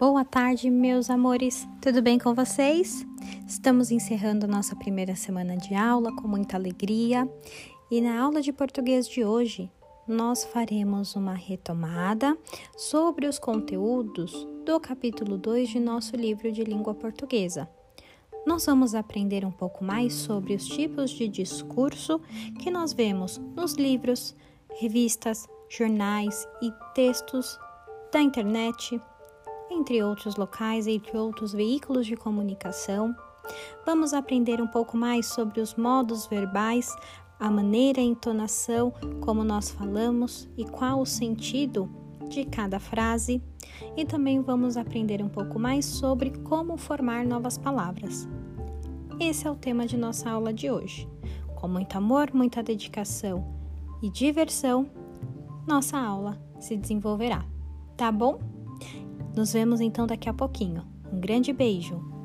Boa tarde, meus amores. Tudo bem com vocês? Estamos encerrando nossa primeira semana de aula com muita alegria e na aula de português de hoje nós faremos uma retomada sobre os conteúdos do capítulo 2 de nosso livro de língua portuguesa. Nós vamos aprender um pouco mais sobre os tipos de discurso que nós vemos nos livros, revistas, jornais e textos da internet entre outros locais, entre outros veículos de comunicação. Vamos aprender um pouco mais sobre os modos verbais, a maneira, a entonação, como nós falamos e qual o sentido de cada frase. E também vamos aprender um pouco mais sobre como formar novas palavras. Esse é o tema de nossa aula de hoje. Com muito amor, muita dedicação e diversão, nossa aula se desenvolverá. Tá bom? Nos vemos então daqui a pouquinho. Um grande beijo!